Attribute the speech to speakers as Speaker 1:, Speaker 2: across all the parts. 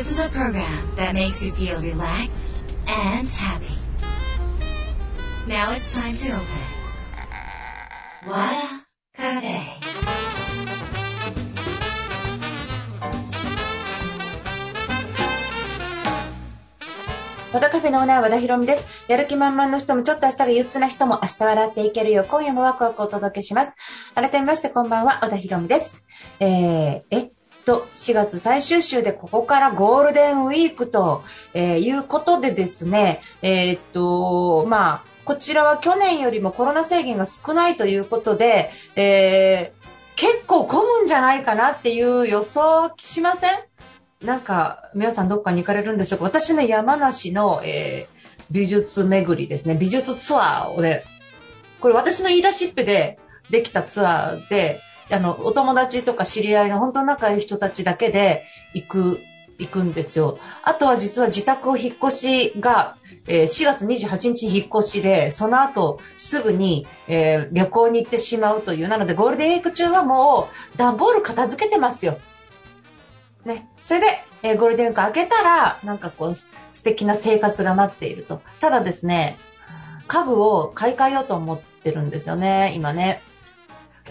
Speaker 1: This is a program that makes you feel relaxed and happy. Now it's time to open. Wada Cafe.
Speaker 2: 和田カフェのオーナー和田博美です。やる気満々の人もちょっと明日が憂鬱な人も明日笑っていけるよう今夜もワクワクお届けします。改めましてこんばんは、和田博美です。えー、えと、4月最終週でここからゴールデンウィークと、えーいうことでですね、えーっと、まあ、こちらは去年よりもコロナ制限が少ないということで、えー結構混むんじゃないかなっていう予想しません？なんか、皆さんどっかに行かれるんでしょうか？私ね、山梨の、えー美術巡りですね。美術ツアーをね、これ私の言い出しっぺでできたツアーで、あの、お友達とか知り合いの本当仲いい人たちだけで行く、行くんですよ。あとは実は自宅を引っ越しが、えー4月28日に引っ越しで、その後すぐに、えー旅行に行ってしまうという。なのでゴールデンウィーク中はもう段ボール片付けてますよ。ね。それで、えーゴールデンウィーク明けたら、なんかこう、素敵な生活が待っていると。ただですね、家具を買い替えようと思ってるんですよね、今ね。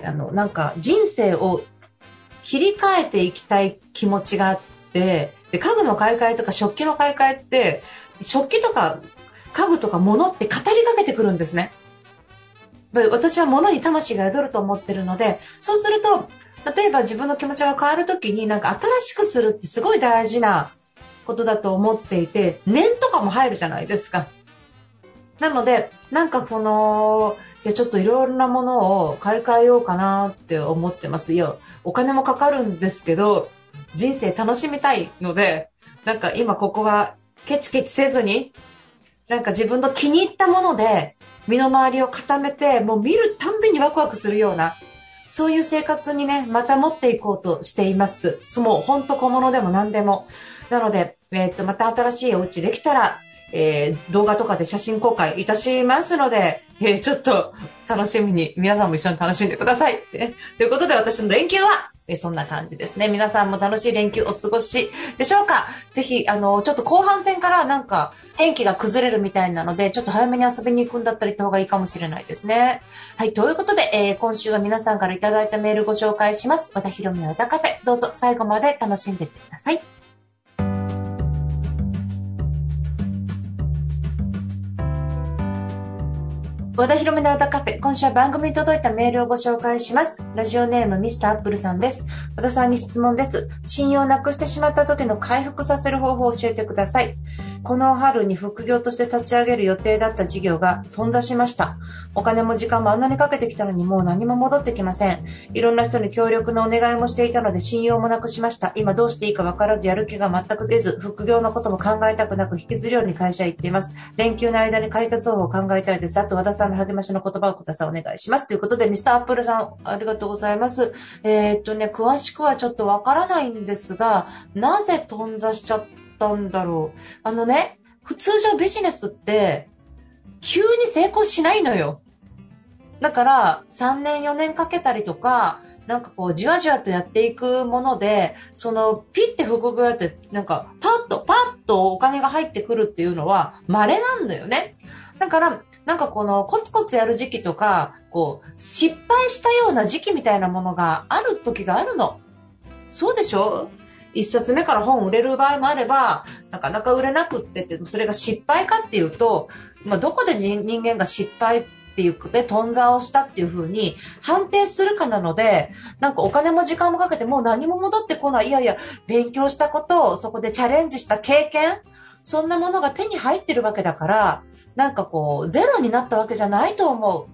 Speaker 2: あの、なんか人生を切り替えていきたい気持ちがあって、で家具の買い替えとか食器の買い替えって、食器とか家具とか物って語りかけてくるんですね。私は物に魂が宿ると思ってるので、そうすると、例えば自分の気持ちが変わるときになんか新しくするってすごい大事なことだと思っていて、念とかも入るじゃないですか。なので、なんかその、いやちょっといろんなものを買い替えようかなって思ってますよ。お金もかかるんですけど、人生楽しみたいので、なんか今ここはケチケチせずに、なんか自分の気に入ったもので身の回りを固めて、もう見るたんびにワクワクするような、そういう生活にね、また持っていこうとしています。もうほんと小物でも何でも。なので、えーっと、また新しいお家できたら、えー動画とかで写真公開いたしますので、えーちょっと楽しみに、皆さんも一緒に楽しんでください。ということで私の連休は、えーそんな感じですね。皆さんも楽しい連休お過ごしでしょうかぜひ、あの、ちょっと後半戦からなんか天気が崩れるみたいなので、ちょっと早めに遊びに行くんだったら行った方がいいかもしれないですね。はい、ということで、えー今週は皆さんからいただいたメールご紹介します。和田ひろみの歌カフェ、どうぞ最後まで楽しんでいってください。和田ひろみの歌カフェ、今週は番組に届いたメールをご紹介します。ラジオネームミスターアップルさんです。和田さんに質問です。信用をなくしてしまった時の回復させる方法を教えてください。この春に副業として立ち上げる予定だった事業が頓挫しました。お金も時間もあんなにかけてきたのにもう何も戻ってきません。いろんな人に協力のお願いもしていたので信用もなくしました。今どうしていいか分からずやる気が全く出ず、副業のことも考えたくなく引きずるように会社へ行っています。連休の間に解決方法を考えたいです。あと和田さんの励ましの言葉をください。お願いします。ということで、ミスターアップルさん、ありがとうございます。えーっとね、詳しくはちょっとわからないんですが、なぜ頓挫しちゃったんだろう。あのね、普通常ビジネスって、急に成功しないのよ。だから、3年4年かけたりとか、なんかこう、じわじわとやっていくもので、その、ピッて副業やって、なんか、パッと、パッとお金が入ってくるっていうのは、稀なんだよね。だから、なんかこの、コツコツやる時期とか、こう、失敗したような時期みたいなものがある時があるの。そうでしょ？一冊目から本売れる場合もあれば、なかなか売れなくってって、それが失敗かっていうと、まあ、どこで人間が失敗っていうことで、頓挫をしたっていう風に判定するかなので、なんかお金も時間もかけてもう何も戻ってこない。いやいや、勉強したことをそこでチャレンジした経験、そんなものが手に入ってるわけだから、なんかこう、ゼロになったわけじゃないと思う。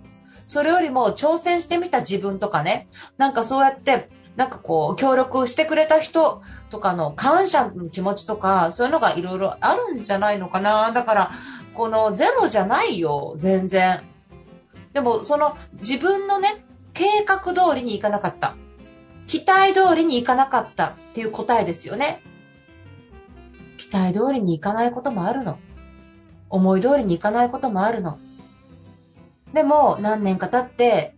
Speaker 2: それよりも挑戦してみた自分とかね、なんかそうやって、なんかこう、協力してくれた人とかの感謝の気持ちとか、そういうのがいろいろあるんじゃないのかな。だから、このゼロじゃないよ、全然。でも、その自分のね、計画通りにいかなかった。期待通りにいかなかったっていう答えですよね。期待通りにいかないこともあるの。思い通りにいかないこともあるの。でも、何年か経って、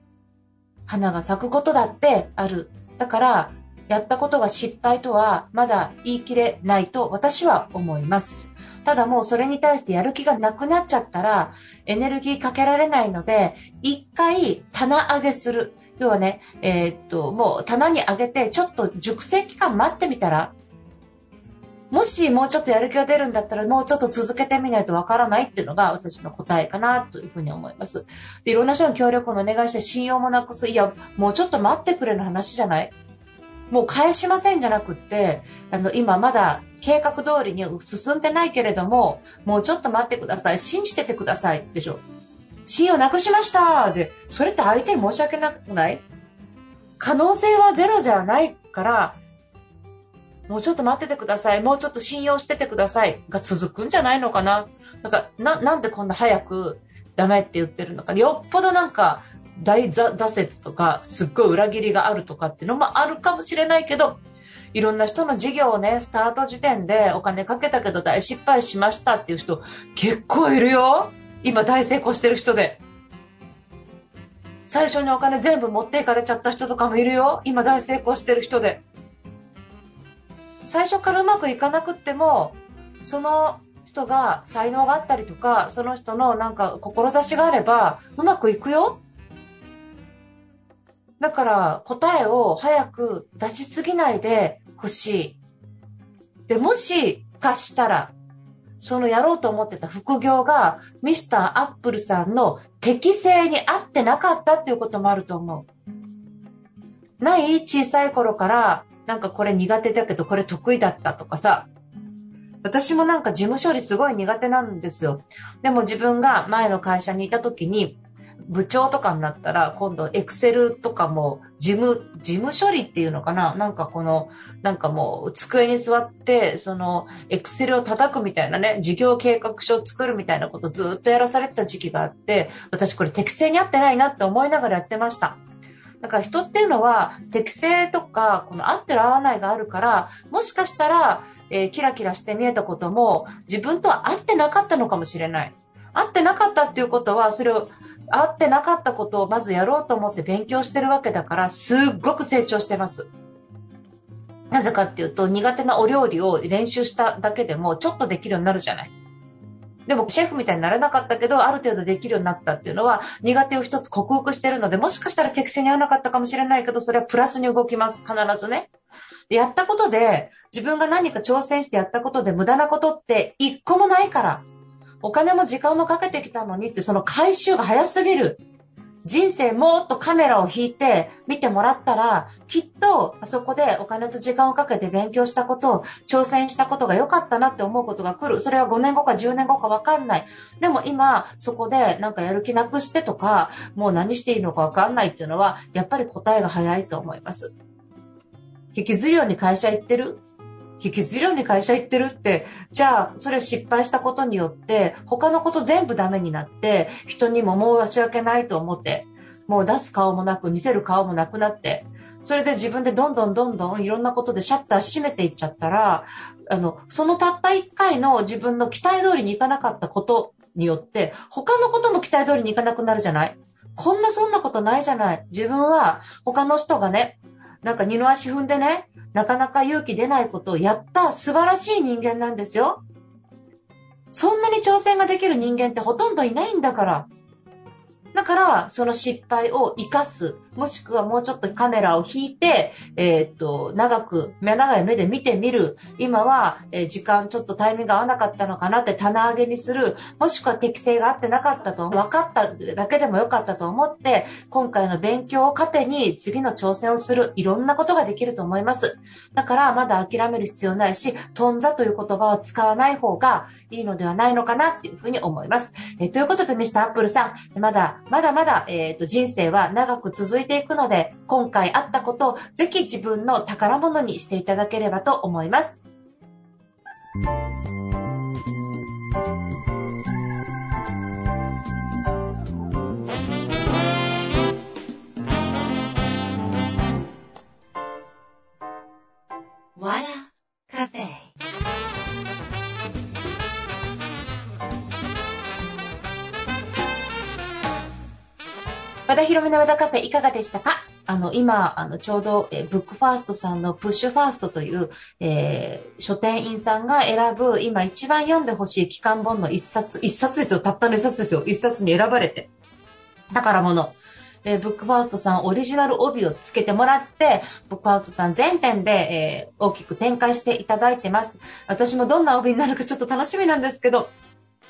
Speaker 2: 花が咲くことだってある。だから、やったことが失敗とはまだ言い切れないと私は思います。ただもうそれに対してやる気がなくなっちゃったらエネルギーかけられないので一回棚上げする。要はね、えー、っと、もう棚に上げてちょっと熟成期間待ってみたらもしもうちょっとやる気が出るんだったらもうちょっと続けてみないとわからないっていうのが私の答えかなというふうに思います。でいろんな人の協力をお願いして信用もなくす。いや、もうちょっと待ってくれの話じゃないもう返しませんじゃなくって、あの、今まだ計画通りに進んでないけれども、もうちょっと待ってください。信じててください。でしょ。信用なくしましたで、それって相手に申し訳なくない？可能性はゼロじゃないから、もうちょっと待っててください。もうちょっと信用しててください。が続くんじゃないのかな？なんか、な、なんでこんな早くダメって言ってるのか。よっぽどなんか、大挫折とか、すっごい裏切りがあるとかっていうのもあるかもしれないけど、いろんな人の事業をね、スタート時点でお金かけたけど大失敗しましたっていう人結構いるよ。今大成功してる人で。最初にお金全部持っていかれちゃった人とかもいるよ。今大成功してる人で。最初からうまくいかなくっても、その人が才能があったりとか、その人のなんか志があれば、うまくいくよ。だから答えを早く出しすぎないでほしい。で、もしかしたら、そのやろうと思ってた副業がミスターアップルさんの適性に合ってなかったっていうこともあると思う。ない小さい頃からなんかこれ苦手だけどこれ得意だったとかさ。私もなんか事務処理すごい苦手なんですよ。でも自分が前の会社にいた時に部長とかになったら、今度エクセルとかも事務、事務処理っていうのかななんかこの、なんかもう机に座って、そのエクセルを叩くみたいなね、事業計画書を作るみたいなことずっとやらされてた時期があって、私これ適正に合ってないなって思いながらやってました。だから人っていうのは適正とかこの合ってる合わないがあるからもしかしたら、えー、キラキラして見えたことも自分とは合ってなかったのかもしれない。合ってなかったっていうことはそれを合ってなかったことをまずやろうと思って勉強してるわけだから、すっごく成長してます。なぜかっていうと、苦手なお料理を練習しただけでも、ちょっとできるようになるじゃない。でも、シェフみたいになれなかったけど、ある程度できるようになったっていうのは、苦手を一つ克服してるので、もしかしたら適正に合わなかったかもしれないけど、それはプラスに動きます。必ずね。やったことで、自分が何か挑戦してやったことで無駄なことって一個もないから。お金も時間もかけてきたのにって、その回収が早すぎる。人生もっとカメラを引いて見てもらったら、きっとあそこでお金と時間をかけて勉強したことを、挑戦したことが良かったなって思うことが来る。それは5年後か10年後かわかんない。でも今、そこでなんかやる気なくしてとか、もう何していいのかわかんないっていうのは、やっぱり答えが早いと思います。引きずるように会社行ってる？引きずるように会社行ってるって、じゃあ、それ失敗したことによって、他のこと全部ダメになって、人にももう申し訳ないと思って、もう出す顔もなく、見せる顔もなくなって、それで自分でどんどんどんどんいろんなことでシャッター閉めていっちゃったら、あの、そのたった一回の自分の期待通りにいかなかったことによって、他のことも期待通りにいかなくなるじゃないこんなそんなことないじゃない。自分は他の人がね、なんか二の足踏んでね、なかなか勇気出ないことをやった素晴らしい人間なんですよ。そんなに挑戦ができる人間ってほとんどいないんだから。だから、その失敗を生かす。もしくはもうちょっとカメラを引いて、えー、っと、長く、長い目で見てみる。今は、え、時間ちょっとタイミング合わなかったのかなって棚上げにする。もしくは適性が合ってなかったと、分かっただけでもよかったと思って、今回の勉強を糧に次の挑戦をする。いろんなことができると思います。だから、まだ諦める必要ないし、とんざという言葉を使わない方がいいのではないのかなっていうふうに思います。えー、ということで、ミスターアップルさん、まだ、まだまだ、えー、と人生は長く続いてていくので、今回あったことをぜひ自分の宝物にしていただければと思います。和田広めの和田カフェいかがでしたか？あの、今、あの、ちょうど、えブックファーストさんのプッシュファーストという、えー、書店員さんが選ぶ、今一番読んでほしい期間本の一冊、一冊ですよ。たったの一冊ですよ。一冊に選ばれて。宝物。えー、ブックファーストさんオリジナル帯をつけてもらって、ブックファーストさん全店で、えー、大きく展開していただいてます。私もどんな帯になるかちょっと楽しみなんですけど、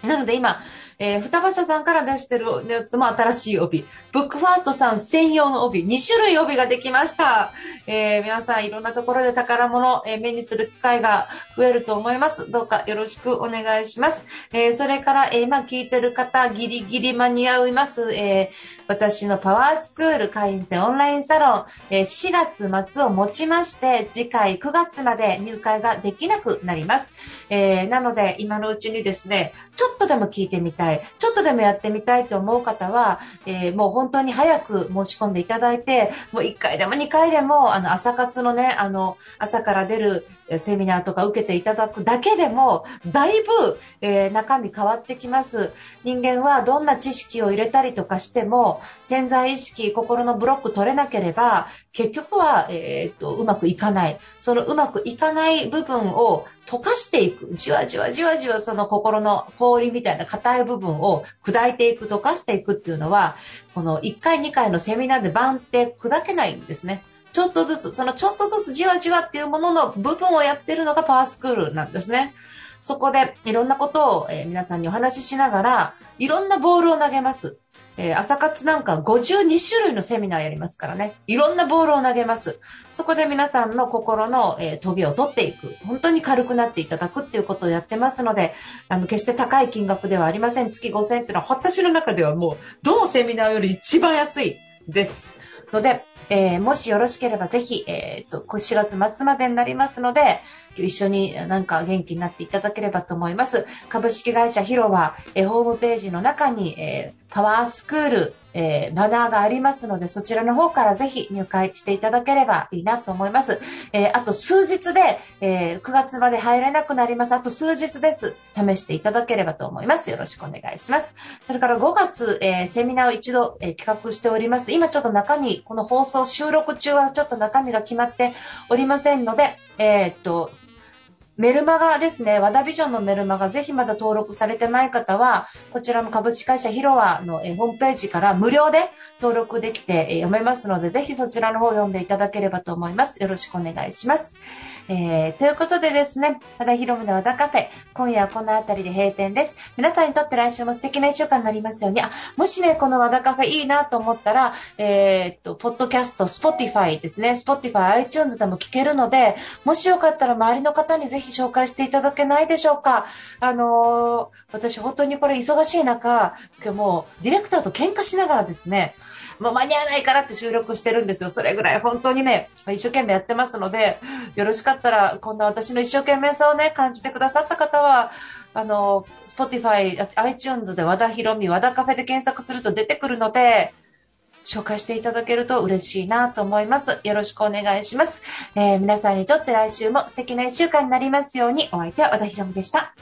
Speaker 2: なので今、えー、双葉社さんから出してるやつも新しい帯。ブックファーストさん専用の帯。2種類帯ができました。えー、皆さんいろんなところで宝物、えー、目にする機会が増えると思います。どうかよろしくお願いします。えそれから、え今聞いてる方、ギリギリ間に合います。え私のパワースクール会員制オンラインサロン、え4月末をもちまして、次回9月まで入会ができなくなります。えなので、今のうちにですね、ちょっとでも聞いてみたい、ちょっとでもやってみたいと思う方は、えー、もう本当に早く申し込んでいただいて、もう1回でも2回でも、あの、朝活のね、あの、朝から出るセミナーとか受けていただくだけでも、だいぶ、えー、中身変わってきます。人間はどんな知識を入れたりとかしても、潜在意識、心のブロック取れなければ、結局は、えー、っと、うまくいかない。そのうまくいかない部分を溶かしていく。じわじわじわじわその心の氷みたいな硬い部分を砕いていく、溶かしていくっていうのは、この1回2回のセミナーでバンって砕けないんですね。ちょっとずつ、そのちょっとずつじわじわっていうものの部分をやってるのがパワースクールなんですね。そこでいろんなことを、え、皆さんにお話ししながら、いろんなボールを投げます。えー、朝活なんか52種類のセミナーやりますからね。いろんなボールを投げます。そこで皆さんの心の、えー、トゲを取っていく。本当に軽くなっていただくっていうことをやってますので、あの、決して高い金額ではありません。月5000円っていうのは、私の中ではもう、どのセミナーより一番安いです。ので、えー、もしよろしければぜひ、えー、と、4月末までになりますので、一緒になんか元気になっていただければと思います。株式会社ヒロは、えー、ホームページの中に、え、パワースクール、えー、バナーがありますので、そちらの方からぜひ入会していただければいいなと思います。え、あと数日で、え、9月まで入れなくなります。あと数日です。試していただければと思います。よろしくお願いします。それから5月、えセミナーを一度、え企画しております。今ちょっと中身、この放送収録中はちょっと中身が決まっておりませんので、えっと、メルマガですね、和田ビジョンのメルマガ、ぜひまだ登録されてない方は、こちらの株式会社ヒロワのホームページから無料で登録できて読めますので、ぜひそちらの方を読んでいただければと思います。よろしくお願いします。えー、ということでですね、和田博美の和田カフェ、今夜はこの辺りで閉店です。皆さんにとって来週も素敵な一週間になりますように、あ、もしね、この和田カフェいいなと思ったら、えー、っと、ポッドキャスト、スポティファイですね、スポティファイ、iTunes でも聞けるので、もしよかったら周りの方にぜひ紹介していただけないでしょうか。あのー、私本当にこれ忙しい中、今日もうディレクターと喧嘩しながらですね、もう間に合わないからって収録してるんですよ。それぐらい本当にね、一生懸命やってますので、よろしかったったら、こんな私の一生懸命さをね、感じてくださった方は、あの、Spotify、iTunes で和田ひろみ、和田カフェで検索すると出てくるので、紹介していただけると嬉しいなと思います。よろしくお願いします。えー、皆さんにとって来週も素敵な一週間になりますように、お相手は和田ひろみでした。